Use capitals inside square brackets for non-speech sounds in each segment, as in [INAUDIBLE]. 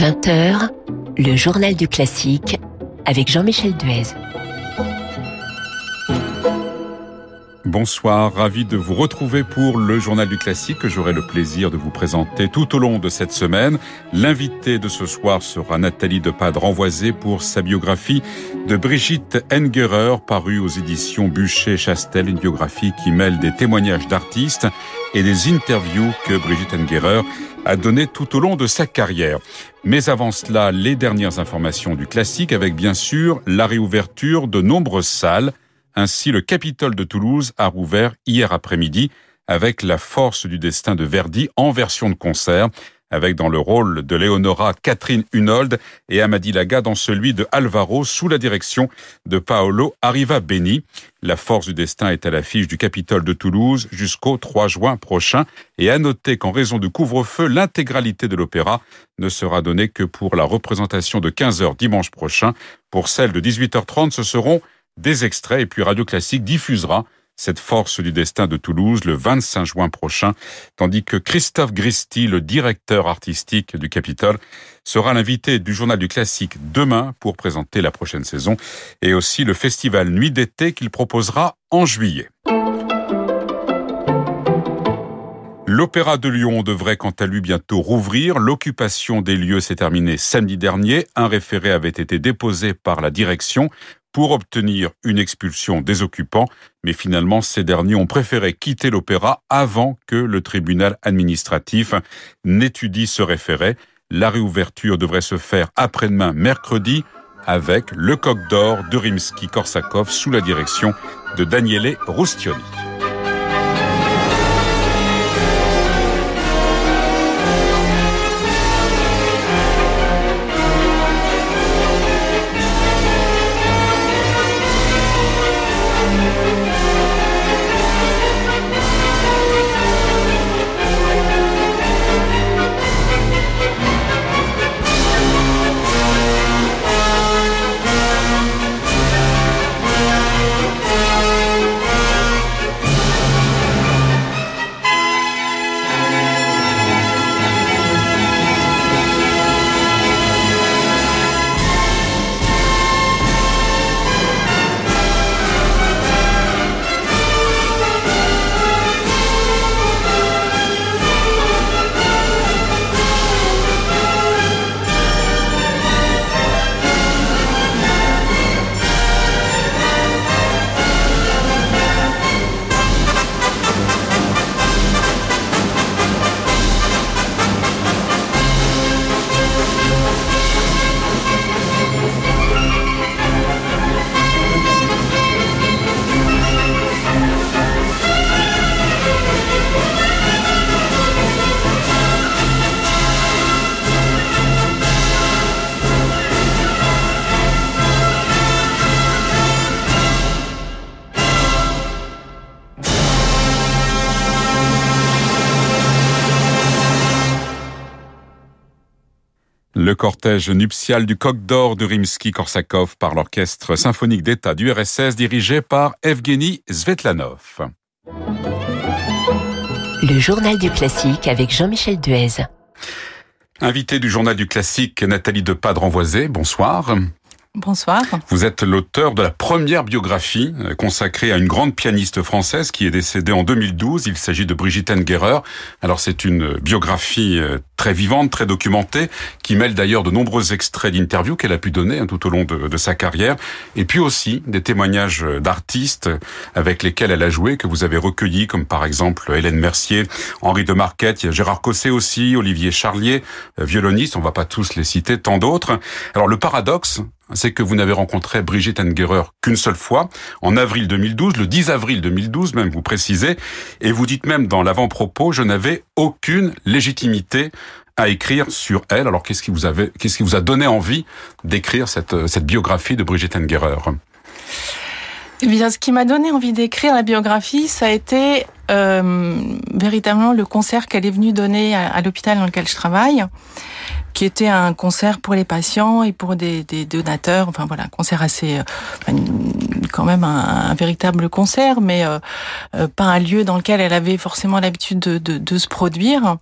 20h, le journal du classique avec Jean-Michel Duez. Bonsoir, ravi de vous retrouver pour le journal du classique que j'aurai le plaisir de vous présenter tout au long de cette semaine. L'invité de ce soir sera Nathalie de Pade renvoisée pour sa biographie de Brigitte Engerer parue aux éditions Bûcher-Chastel, une biographie qui mêle des témoignages d'artistes et des interviews que Brigitte Engerer a donné tout au long de sa carrière. Mais avant cela, les dernières informations du classique avec bien sûr la réouverture de nombreuses salles ainsi, le Capitole de Toulouse a rouvert hier après-midi avec La Force du Destin de Verdi en version de concert, avec dans le rôle de Leonora Catherine Hunold et Amadi Laga dans celui de Alvaro sous la direction de Paolo Arriva Beni. La Force du Destin est à l'affiche du Capitole de Toulouse jusqu'au 3 juin prochain et à noter qu'en raison du couvre-feu, l'intégralité de l'opéra ne sera donnée que pour la représentation de 15h dimanche prochain. Pour celle de 18h30, ce seront des extraits et puis Radio Classique diffusera cette force du destin de Toulouse le 25 juin prochain, tandis que Christophe Gristi, le directeur artistique du Capitole, sera l'invité du journal du classique demain pour présenter la prochaine saison et aussi le festival Nuit d'été qu'il proposera en juillet. L'Opéra de Lyon devrait quant à lui bientôt rouvrir. L'occupation des lieux s'est terminée samedi dernier. Un référé avait été déposé par la direction pour obtenir une expulsion des occupants, mais finalement ces derniers ont préféré quitter l'opéra avant que le tribunal administratif n'étudie ce référé. La réouverture devrait se faire après-demain mercredi avec le coq d'or de Rimsky-Korsakov sous la direction de Daniele Roustioni. Le cortège nuptial du coq d'or de Rimsky-Korsakov par l'orchestre symphonique d'État du RSS dirigé par Evgeny Svetlanov. Le journal du classique avec Jean-Michel Duez. Invité du journal du classique, Nathalie Depadre-Envoisé, bonsoir. Bonsoir. Vous êtes l'auteur de la première biographie euh, consacrée à une grande pianiste française qui est décédée en 2012. Il s'agit de Brigitte Engerer. Alors c'est une biographie euh, très vivante, très documentée, qui mêle d'ailleurs de nombreux extraits d'interviews qu'elle a pu donner hein, tout au long de, de, sa carrière, et puis aussi des témoignages d'artistes avec lesquels elle a joué, que vous avez recueillis, comme par exemple Hélène Mercier, Henri de Marquette, il y a Gérard Cosset aussi, Olivier Charlier, euh, violoniste, on va pas tous les citer, tant d'autres. Alors le paradoxe, c'est que vous n'avez rencontré Brigitte Engerer qu'une seule fois, en avril 2012, le 10 avril 2012 même, vous précisez, et vous dites même dans l'avant-propos, je n'avais aucune légitimité à écrire sur elle. Alors qu'est-ce qui vous avait, qu'est-ce qui vous a donné envie d'écrire cette, cette biographie de Brigitte Engerer? Eh bien, ce qui m'a donné envie d'écrire la biographie, ça a été euh, véritablement le concert qu'elle est venue donner à l'hôpital dans lequel je travaille qui était un concert pour les patients et pour des, des donateurs. Enfin voilà, un concert assez, euh, quand même un, véritable concert, mais euh, euh, pas un lieu dans lequel elle avait forcément l'habitude de, de, de, se produire.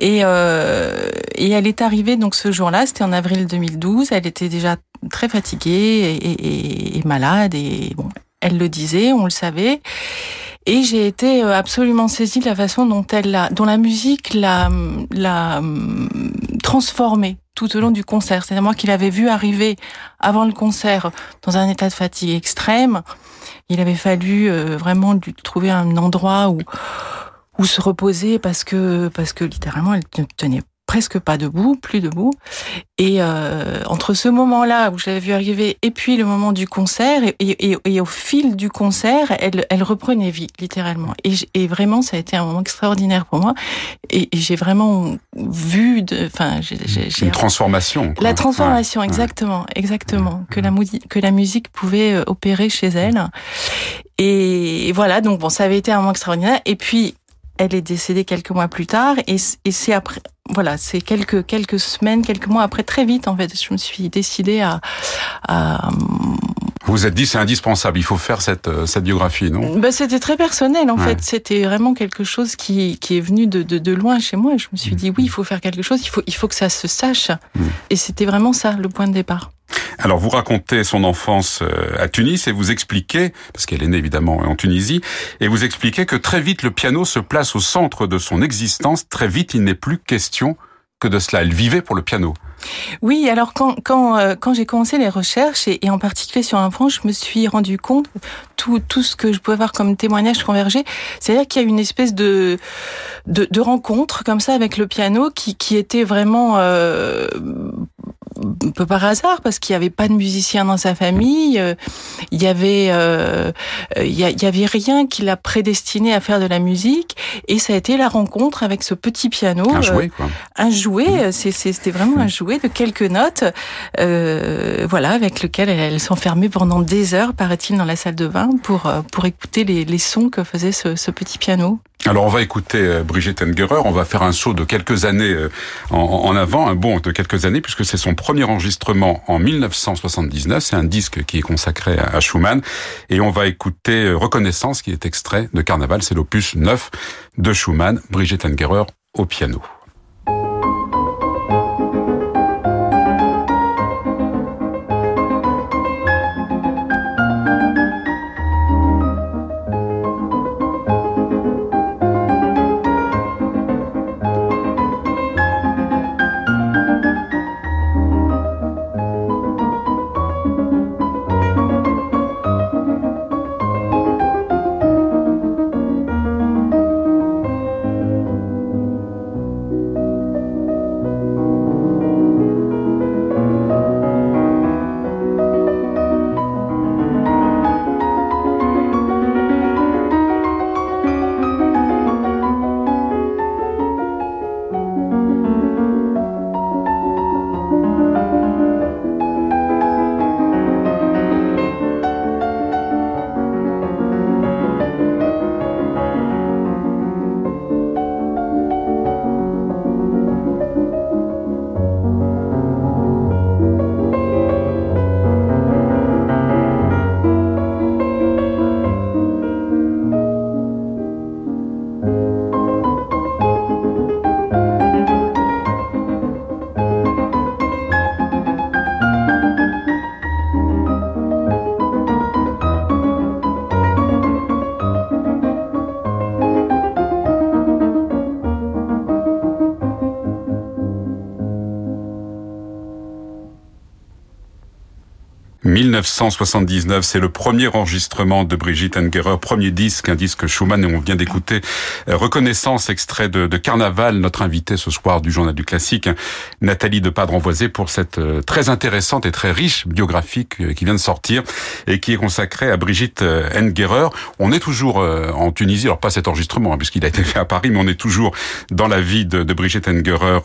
Et, euh, et elle est arrivée donc ce jour-là, c'était en avril 2012. Elle était déjà très fatiguée et, et, et malade et bon, elle le disait, on le savait. Et j'ai été euh, absolument saisie de la façon dont elle l'a, dont la musique l'a, l'a transformée tout au long du concert. C'est-à-dire moi qui l'avais vu arriver avant le concert dans un état de fatigue extrême. Il avait fallu euh, vraiment lui trouver un endroit où où se reposer parce que parce que littéralement elle ne tenait presque pas debout, plus debout. Et euh, entre ce moment-là où je l'avais vu arriver et puis le moment du concert, et, et, et, au fil du concert, elle, elle reprenait vie, littéralement. Et, et, vraiment, ça a été un moment extraordinaire pour moi. Et, j'ai vraiment vu, enfin, j'ai une transformation. La transformation, exactement, exactement, que la que la musique pouvait euh, opérer chez elle. Et voilà, donc bon, ça avait été un moment extraordinaire. Et puis elle est décédée quelques mois plus tard et, c'est après voilà c'est quelques quelques semaines quelques mois après très vite en fait je me suis décidée à, à vous vous êtes dit c'est indispensable, il faut faire cette, euh, cette biographie, non? Ben, C'était très personnel en fait, c'était vraiment quelque chose qui, qui est venu de, de, de, loin chez moi. Je me suis dit oui, il faut faire quelque chose, il faut, il faut que ça se sache. Mm. Et c'était vraiment ça le point de départ. Alors vous racontez son enfance euh, à Tunis et vous expliquez, parce qu'elle est née évidemment en Tunisie, et vous expliquez que très vite le piano se place au centre de son existence, très vite il n'est plus question que de cela. Elle vivait pour le piano. Oui, alors quand quand euh, quand j'ai commencé les recherches et, en particulier sur l'enfant, je me suis rendu compte tout tout ce que je pouvais voir comme témoignage converger, c'est-à-dire qu'il y a une espèce de, de de, rencontre comme ça avec le piano qui qui était vraiment euh, un peu par hasard parce qu'il n'y avait pas de musicien dans sa famille, euh, il y avait euh, il y, avait rien qui l'a prédestiné à faire de la musique et ça a été la rencontre avec ce petit piano, un jouet, quoi. un jouet, mmh. c'était vraiment un jouet de quelques notes, euh, voilà, avec lequel elle, s'enfermait pendant des heures, paraît-il, dans la salle de bain pour pour écouter les, les sons que faisait ce, ce petit piano. Alors on va écouter euh, Brigitte Engerer, on va faire un saut de quelques années euh, en, avant, un bond de quelques années, puisque c'est son premier enregistrement en 1979, c'est un disque qui est consacré à Schumann, et on va écouter euh, Reconnaissance, qui est extrait de Carnaval, c'est l'opus 9 de Schumann, Brigitte Engerer au piano. 1979, c'est le premier enregistrement de Brigitte Engerer, premier disque, un disque Schumann, et on vient d'écouter euh, Reconnaissance, extrait de, Carnaval, notre invité ce soir du Journal du Classique, Nathalie de Padre-Envoisé, pour cette euh, très intéressante et très riche biographie qui vient de sortir et qui est consacrée à Brigitte euh, Engerer. On est toujours en Tunisie, alors pas cet enregistrement, hein, puisqu'il a été fait à Paris, mais on est toujours dans la vie de, Brigitte Engerer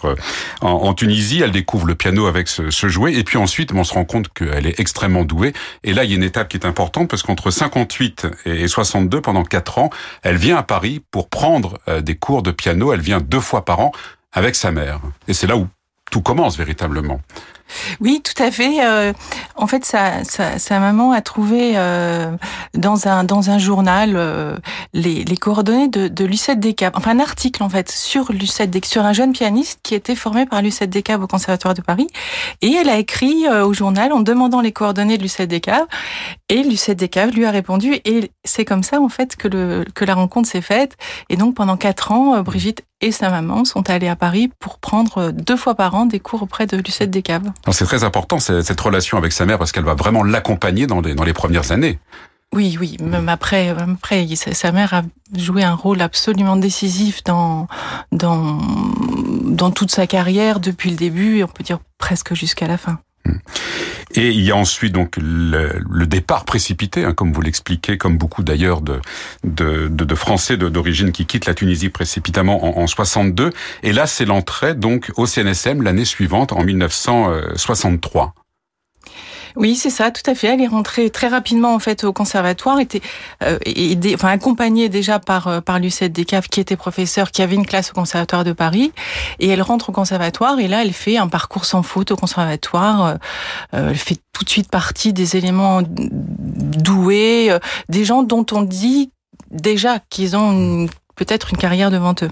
en, Tunisie. Elle découvre le piano avec ce, ce jouet, et puis ensuite, on se rend compte qu'elle est extrêmement douée et là, il y a une étape qui est importante parce qu'entre 58 et 62, pendant quatre ans, elle vient à Paris pour prendre euh, des cours de piano. Elle vient deux fois par an avec sa mère. Et c'est là où tout commence véritablement. Oui, tout à fait. Euh, en fait, sa, sa, sa, maman a trouvé euh, dans un dans un journal euh, les, les, coordonnées de, de Lucette Descaves, enfin un article en fait sur Lucette Descaves, sur un jeune pianiste qui était formé par Lucette Descaves au Conservatoire de Paris, et elle a écrit au journal en demandant les coordonnées de Lucette Descaves, et Lucette Descaves lui a répondu, et c'est comme ça en fait que le que la rencontre s'est faite, et donc pendant quatre ans, Brigitte et sa maman sont allés à Paris pour prendre deux fois par an des cours auprès de Lucette Descaves. C'est très important cette relation avec sa mère parce qu'elle va vraiment l'accompagner dans les, dans les premières années. Oui, oui, même après, après, sa mère a joué un rôle absolument décisif dans dans dans toute sa carrière depuis le début et on peut dire presque jusqu'à la fin. Et il y a ensuite donc le, départ précipité, hein, comme vous l'expliquez, comme beaucoup d'ailleurs de, de, de, Français d'origine qui quittent la Tunisie précipitamment en, en 62. Et là, c'est l'entrée donc au CNSM l'année suivante, en 1963. Oui, c'est ça, tout à fait. Elle est rentrée très rapidement en fait au conservatoire, était euh, enfin accompagnée déjà par euh, par Lucette Descaves qui était professeure, qui avait une classe au conservatoire de Paris, et elle rentre au conservatoire et là elle fait un parcours sans faute au conservatoire. Euh, euh elle fait tout de suite partie des éléments doués, euh, des gens dont on dit déjà qu'ils ont peut-être une carrière devant eux.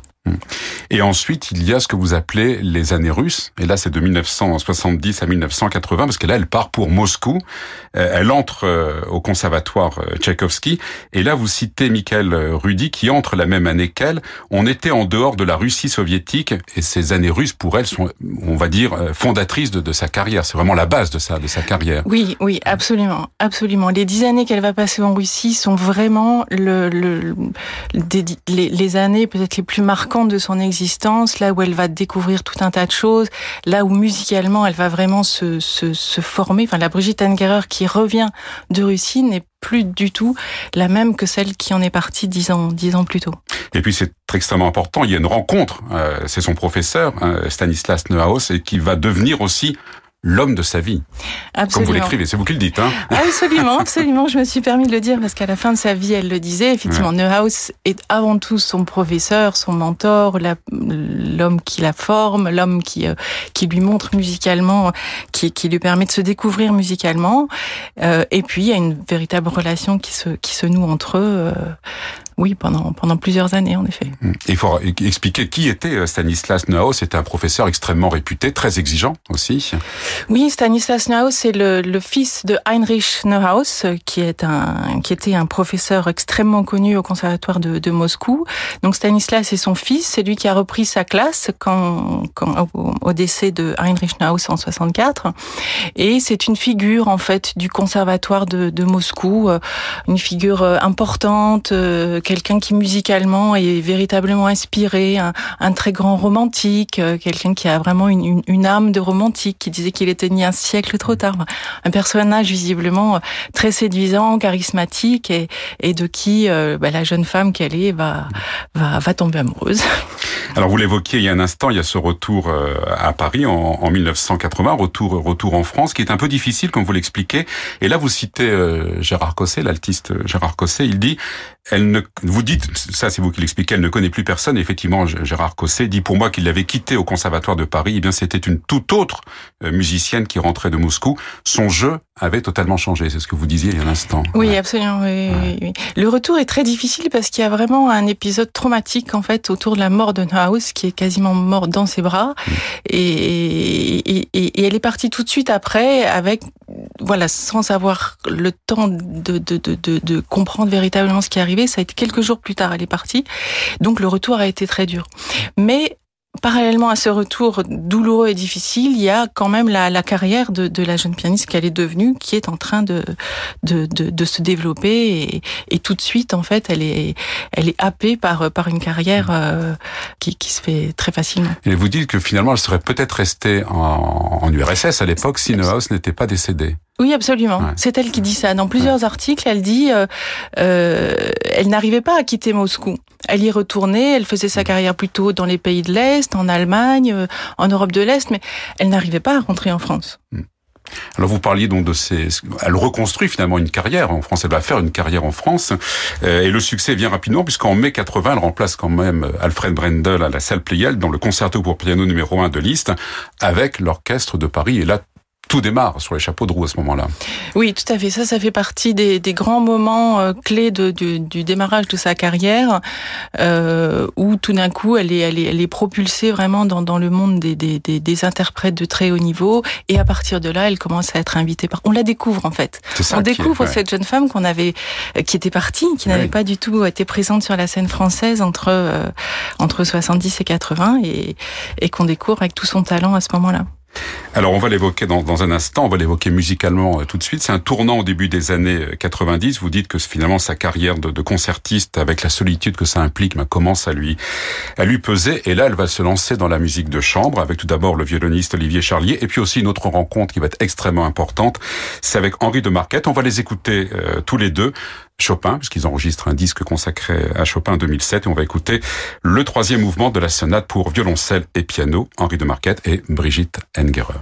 Et ensuite, il y a ce que vous appelez les années russes. Et là, c'est de 1970 à 1980, parce que là, elle part pour Moscou. Euh, elle entre euh, au conservatoire euh, Tchaïkovski. Et là, vous citez Michael Rudy, qui entre la même année qu'elle. On était en dehors de la Russie soviétique, et ces années russes, pour elle, sont, on va dire, fondatrices de, sa carrière. C'est vraiment la base de sa, de sa carrière. Oui, oui, absolument, absolument. Les dix années qu'elle va passer en Russie sont vraiment le, le, les, les années peut-être les plus marquantes de son existence là où elle va découvrir tout un tas de choses, là où musicalement elle va vraiment se, se, former. Enfin, la Brigitte Angerer qui revient de Russie n'est plus du tout la même que celle qui en est partie dix ans, dix ans plus tôt. Et puis c'est extrêmement important, il y a une rencontre, euh, c'est son professeur, hein, Stanislas Neuhaus, et qui va devenir aussi l'homme de sa vie. Absolument. Comme vous l'écrivez, c'est vous qui le dites. Hein [LAUGHS] absolument, absolument. Je me suis permis de le dire parce qu'à la fin de sa vie, elle le disait. Effectivement, Neuhaus est avant tout son professeur, son mentor, l'homme qui la forme, l'homme qui euh, qui lui montre musicalement, qui, qui lui permet de se découvrir musicalement. Euh, et puis, il y a une véritable relation qui se qui se noue entre eux. Euh, oui, pendant, pendant plusieurs années, en effet. Hum. Il faut expliquer qui était euh, Stanislas Neuhaus. C'était un professeur extrêmement réputé, très exigeant aussi. Oui, Stanislas Neuhaus c'est le, le, fils de Heinrich Neuhaus, qui, est un, qui était un professeur extrêmement connu au conservatoire de, de Moscou. Donc Stanislas est son fils, c'est lui qui a repris sa classe quand, quand au, décès de Heinrich Neuhaus en 64. Et c'est une figure, en fait, du conservatoire de, de Moscou, euh, une figure euh, importante, quelqu'un qui musicalement est véritablement inspiré, un, très grand romantique, euh, quelqu'un qui a vraiment une, une, âme de romantique, qui disait qu'il était né un siècle trop tard. Un personnage visiblement euh, très séduisant, charismatique et, et de qui euh, bah, la jeune femme qu'elle est va, va, va tomber amoureuse. [LAUGHS] Alors vous l'évoquiez il y a un instant, il y a ce retour à Paris en, en 1980, retour retour en France, qui est un peu difficile comme vous l'expliquez. Et là vous citez Gérard Cosset, l'altiste Gérard Cosset, il dit elle ne, vous dites, ça c'est vous qui l'expliquez, elle ne connaît plus personne. effectivement, Gérard Cosset dit pour moi qu'il l'avait quitté au Conservatoire de Paris. Eh bien, c'était une toute autre euh, musicienne qui rentrait de Moscou. Son jeu avait totalement changé. C'est ce que vous disiez il y a un instant. Oui, absolument. Oui, Le retour est très difficile parce qu'il y a vraiment un épisode traumatique en fait autour de la mort de Neuhaus qui est quasiment mort dans ses bras. Mm. Et, et, et, elle est partie tout de suite après avec voilà, sans avoir le temps de, de, de, de, comprendre véritablement ce qui est arrivé, ça a été quelques jours plus tard, elle est partie. Donc le retour a été très dur. Mais Parallèlement à ce retour douloureux et difficile, il y a quand même la, carrière de, la jeune pianiste qu'elle est devenue, qui est en train de, se développer et, tout de suite, en fait, elle est, happée par, une carrière euh, qui, se fait très facilement. Et vous dites que finalement, elle serait peut-être restée en, en URSS à l'époque si Neuhaus n'était pas décédé. Oui, absolument. C'est elle qui dit ça. Dans plusieurs articles, elle dit euh, euh, elle n'arrivait pas à quitter Moscou. Elle y retournait, elle faisait sa carrière plutôt dans les pays de l'Est, en Allemagne, euh, en Europe de l'Est, mais elle n'arrivait pas à rentrer en France. Hmm. Alors vous parliez donc de ces... Elle reconstruit finalement une carrière en France, elle va faire une carrière en France, euh, et le succès vient rapidement puisqu'en mai 80, elle remplace quand même Alfred Brendel à la salle Pleyel dans le concerto pour piano numéro 1 de Liszt avec l'orchestre de Paris. Et là, tout démarre sur les chapeaux de roue à ce moment-là. Oui, tout à fait. Ça, ça fait partie des, des grands moments euh, clés de, du, du, démarrage de sa carrière, euh, où tout d'un coup, elle est, elle est, elle est propulsée vraiment dans, dans le monde des, des, des, interprètes de très haut niveau. Et à partir de là, elle commence à être invitée par. On la découvre en fait. Ça On découvre cette jeune femme qu'on avait, euh, qui était partie, qui n'avait pas du tout été présente sur la scène française entre euh, entre 70 et 80, et, et qu'on découvre avec tout son talent à ce moment-là. Alors on va l'évoquer dans, dans, un instant, on va l'évoquer musicalement euh, tout de suite. C'est un tournant au début des années 90. Euh, Vous dites que finalement sa carrière de, de concertiste, avec la solitude que ça implique, bah, commence à lui à lui peser. Et là, elle va se lancer dans la musique de chambre avec tout d'abord le violoniste Olivier Charlier, et puis aussi une autre rencontre qui va être extrêmement importante. C'est avec Henri de Marquette. On va les écouter euh, tous les deux. Chopin, puisqu'ils enregistrent un disque consacré à Chopin en 2007. Et on va écouter le troisième mouvement de la sonate pour violoncelle et piano, Henri de Marquette et Brigitte Engerer.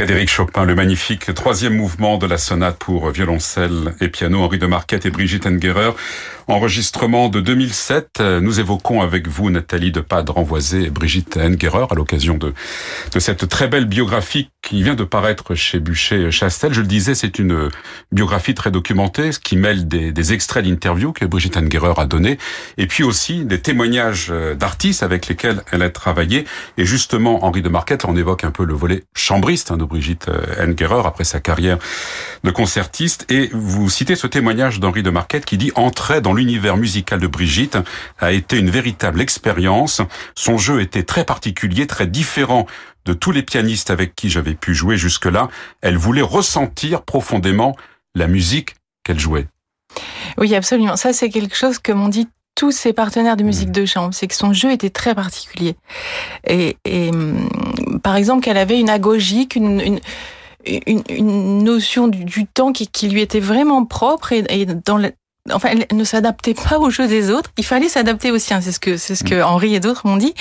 Frédéric Chopin, le magnifique troisième mouvement de la sonate pour violoncelle et piano, Henri de Marquette et Brigitte Engerer. Enregistrement de 2007. Nous évoquons avec vous Nathalie de Padre Renvoisé et Brigitte Engerer à l'occasion de, de cette très belle biographie qui vient de paraître chez Bûcher-Chastel. Je le disais, c'est une biographie très documentée, qui mêle des, extraits d'interviews que Brigitte Engerer a donné et puis aussi des témoignages d'artistes avec lesquels elle a travaillé. Et justement, Henri de Marquette, on évoque un peu le volet chambriste hein, de Brigitte Engerer après sa carrière de concertiste. Et vous citez ce témoignage d'Henri de Marquette qui dit « Entrer dans l'univers musical de Brigitte a été une véritable expérience. Son jeu était très particulier, très différent de tous les pianistes avec qui j'avais pu jouer jusque-là. Elle voulait ressentir profondément la musique qu'elle jouait. Oui, absolument. Ça, c'est quelque chose que m'ont dit tous ses partenaires de musique de chambre, c'est que son jeu était très particulier. Et, et par exemple, qu'elle avait une agogique, une, une une, une, notion du, du temps qui, qui, lui était vraiment propre et, et dans la, enfin, elle ne s'adaptait pas au jeu des autres. Il fallait s'adapter aussi. Hein. C'est ce que c'est ce que mm. Henri et d'autres m'ont dit.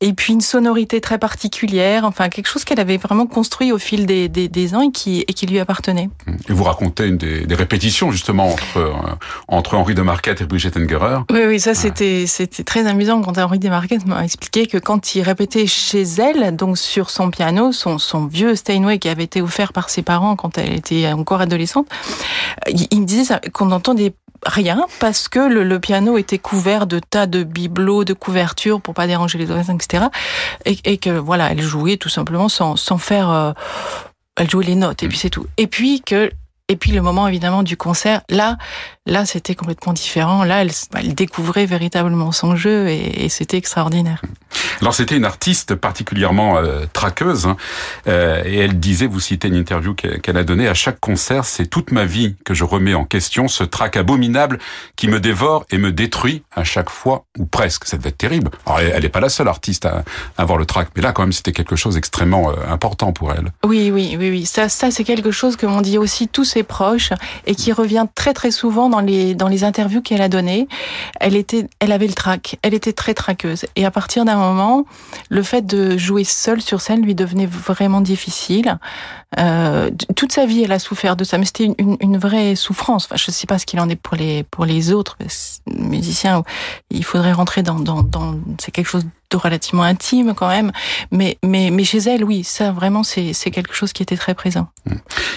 Et puis une sonorité très particulière. Enfin, quelque chose qu'elle avait vraiment construit au fil des, des, des, ans et qui et qui lui appartenait. Mm. Et vous racontez une des, des répétitions justement entre euh, entre Henri de Marquette et Brigitte Engerer. Oui, oui, ça c'était c'était très amusant quand Henri de Marquette m'a expliqué que quand il répétait chez elle, donc sur son piano, son son vieux Steinway qui avait été offert par ses parents quand elle était encore adolescente, il, il me disait qu'on entend des rien parce que le, le, piano était couvert de tas de bibelots, de couvertures pour pas déranger les oreilles, etc. Et, et, que voilà, elle jouait tout simplement sans, sans faire. Euh, elle jouait les notes et puis c'est tout. Et puis que et puis le moment évidemment du concert, là, là c'était complètement différent. Là, elle, elle, découvrait véritablement son jeu et, et c'était extraordinaire. Alors c'était une artiste particulièrement euh, traqueuse hein, euh, et elle disait, vous citez une interview qu'elle a donnée, à chaque concert, c'est toute ma vie que je remets en question, ce trac abominable qui me dévore et me détruit à chaque fois ou presque. Ça devait être terrible. Alors elle n'est pas la seule artiste à, avoir le trac, mais là quand même c'était quelque chose d'extrêmement euh, important pour elle. Oui, oui, oui, oui. Ça, ça c'est quelque chose que m'ont dit aussi tous ses proches et qui revient très très souvent dans les dans les interviews qu'elle a données. Elle était, elle avait le trac. Elle était très traqueuse et à partir d'un moment, le fait de jouer seule sur scène lui devenait vraiment difficile. Euh, toute sa vie, elle a souffert de ça, mais c'était une, une, vraie souffrance. Je ne sais pas ce qu'il en est pour les pour les autres musiciens. Il faudrait rentrer dans dans, dans c'est quelque chose relativement intime quand même, mais mais mais chez elle, oui, ça vraiment c'est quelque chose qui était très présent.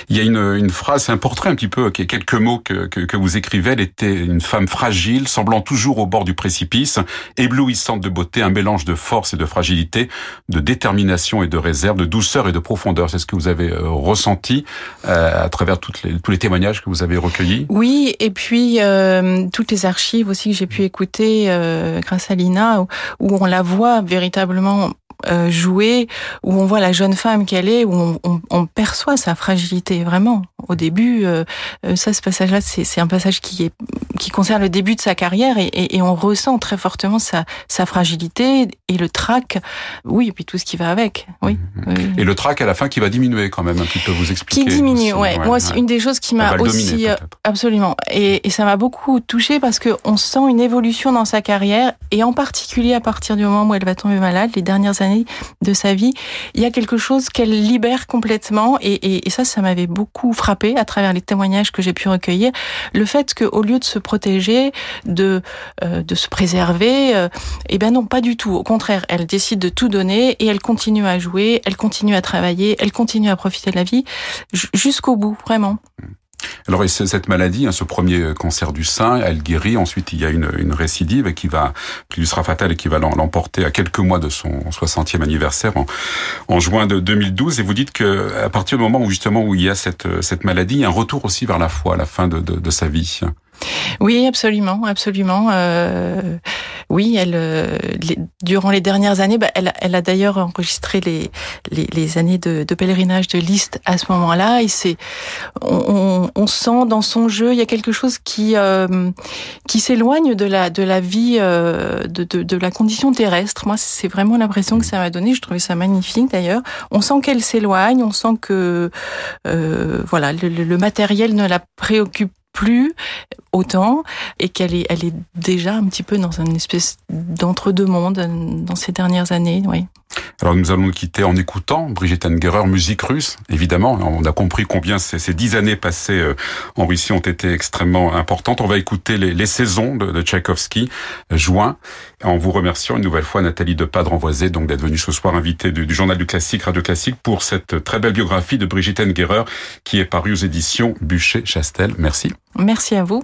Il y a une une phrase, un portrait un petit peu, quelques mots que que, que vous écrivez. Elle était une femme fragile, semblant toujours au bord du précipice, éblouissante de beauté, un mélange de force et de fragilité, de détermination et de réserve, de douceur et de profondeur. C'est ce que vous avez ressenti euh, à travers toutes les, tous les témoignages que vous avez recueillis? Oui, et puis euh, toutes les archives aussi que j'ai pu écouter euh, grâce à Lina, où, où on la voit véritablement euh, jouer, où on voit la jeune femme qu'elle est, où on, on, on, perçoit sa fragilité vraiment. Au début, euh, euh ça, ce passage-là, c'est un passage qui est qui concerne le début de sa carrière et, et, et on ressent très fortement sa, sa, fragilité et le trac. Oui, et puis tout ce qui va avec. Oui. Mmh. oui. Et le trac à la fin qui va diminuer quand même un petit peu. Vous expliquer. Qui diminue, ouais. ouais. Moi, c'est une des choses qui m'a aussi dominer, absolument. Et, et ça m'a beaucoup touché parce que on sent une évolution dans sa carrière et en particulier à partir du moment où elle va tomber malade, les dernières années de sa vie, il y a quelque chose qu'elle libère complètement et, et, ça, ça m'avait beaucoup frappé à travers les témoignages que j'ai pu recueillir. Le fait qu'au lieu de se protéger, de, euh, de se préserver, euh, eh ben non, pas du tout. Au contraire, elle décide de tout donner et elle continue à jouer, elle continue à travailler, elle continue à profiter de la vie jusqu'au bout, vraiment. Alors cette maladie, hein, ce premier cancer du sein, elle guérit. Ensuite, il y a une, récidive qui va, qui lui sera fatale et qui va l'emporter à quelques mois de son 60e anniversaire en, juin de 2012. Et vous dites que à partir du moment où justement où il y a cette, cette maladie, il y a un retour aussi vers la foi à la fin de, de sa vie. Oui, absolument, absolument. Euh, oui, elle, euh, les, durant les dernières années, bah, elle, elle, a d'ailleurs enregistré les, les, les années de, de, pèlerinage de Liszt à ce moment-là. Et c'est, on, on, sent dans son jeu, il y a quelque chose qui euh, qui s'éloigne de la de la vie, euh, de, de, de, la condition terrestre. Moi, c'est vraiment l'impression que ça m'a donné. Je trouvais ça magnifique d'ailleurs. On sent qu'elle s'éloigne, on sent que euh, voilà, le, le matériel ne la préoccupe plus autant et qu'elle est, elle est déjà un petit peu dans une espèce d'entre-deux mondes dans ces dernières années, oui. Alors nous allons nous quitter en écoutant Brigitte Engerer, musique russe, évidemment. On a compris combien ces, dix années passées euh, en Russie ont été extrêmement importantes. On va écouter les, saisons de, de Tchaïkovski, juin, en vous remerciant une nouvelle fois Nathalie de Padre-Envoisé, donc d'être venue ce soir invitée du, Journal du Classique, Radio Classique, pour cette très belle biographie de Brigitte Engerer qui est parue aux éditions Bûcher-Chastel. Merci. Merci à vous.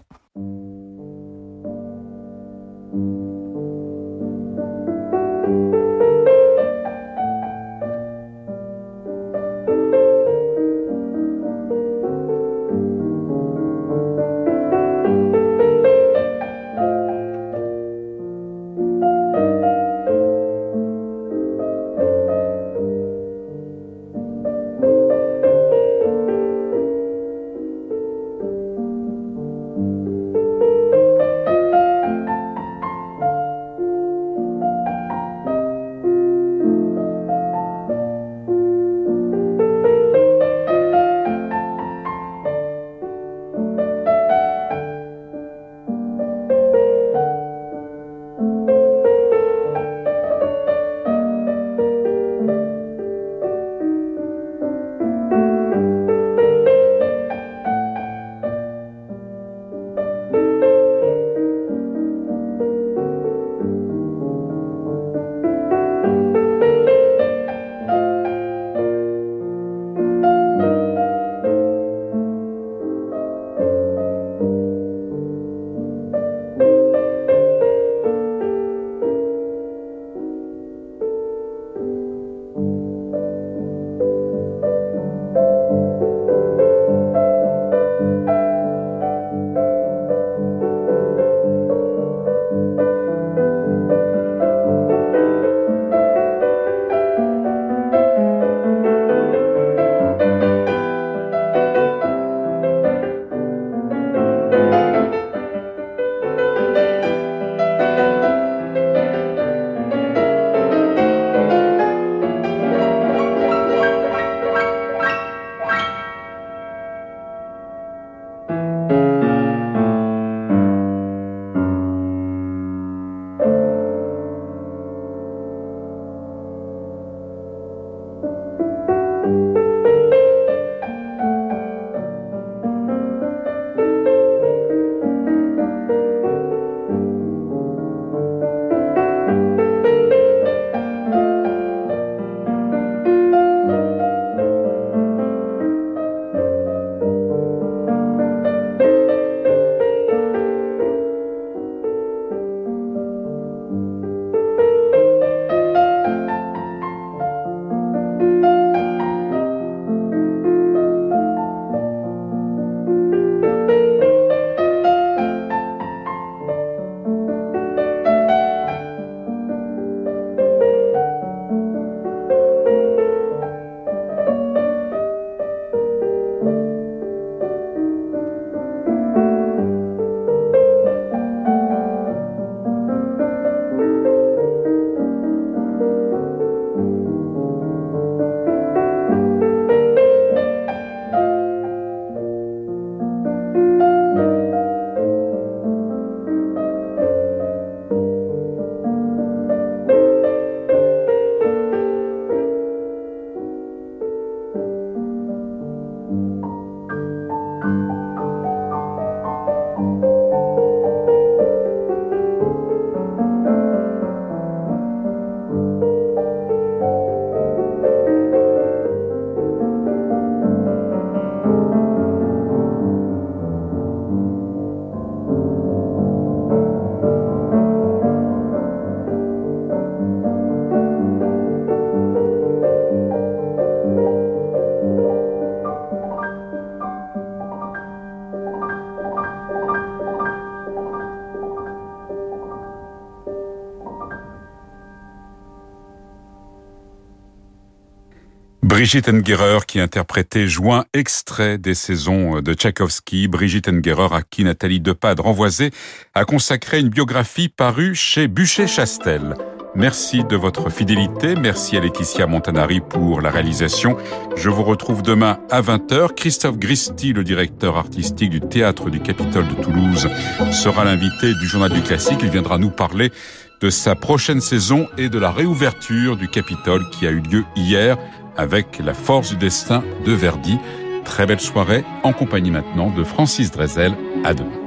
Brigitte Engerer qui interprétait Juin, extrait des saisons de Tchaïkovski. Brigitte Engerer à qui Nathalie Depade renvoisée a consacré une biographie parue chez Bûcher-Chastel. Merci de votre fidélité. Merci à Laetitia Montanari pour la réalisation. Je vous retrouve demain à 20h. Christophe Gristi, le directeur artistique du Théâtre du Capitole de Toulouse, sera l'invité du Journal du Classique. Il viendra nous parler de sa prochaine saison et de la réouverture du Capitole qui a eu lieu hier avec La force du destin de Verdi. Très belle soirée en compagnie maintenant de Francis Drezel. À demain.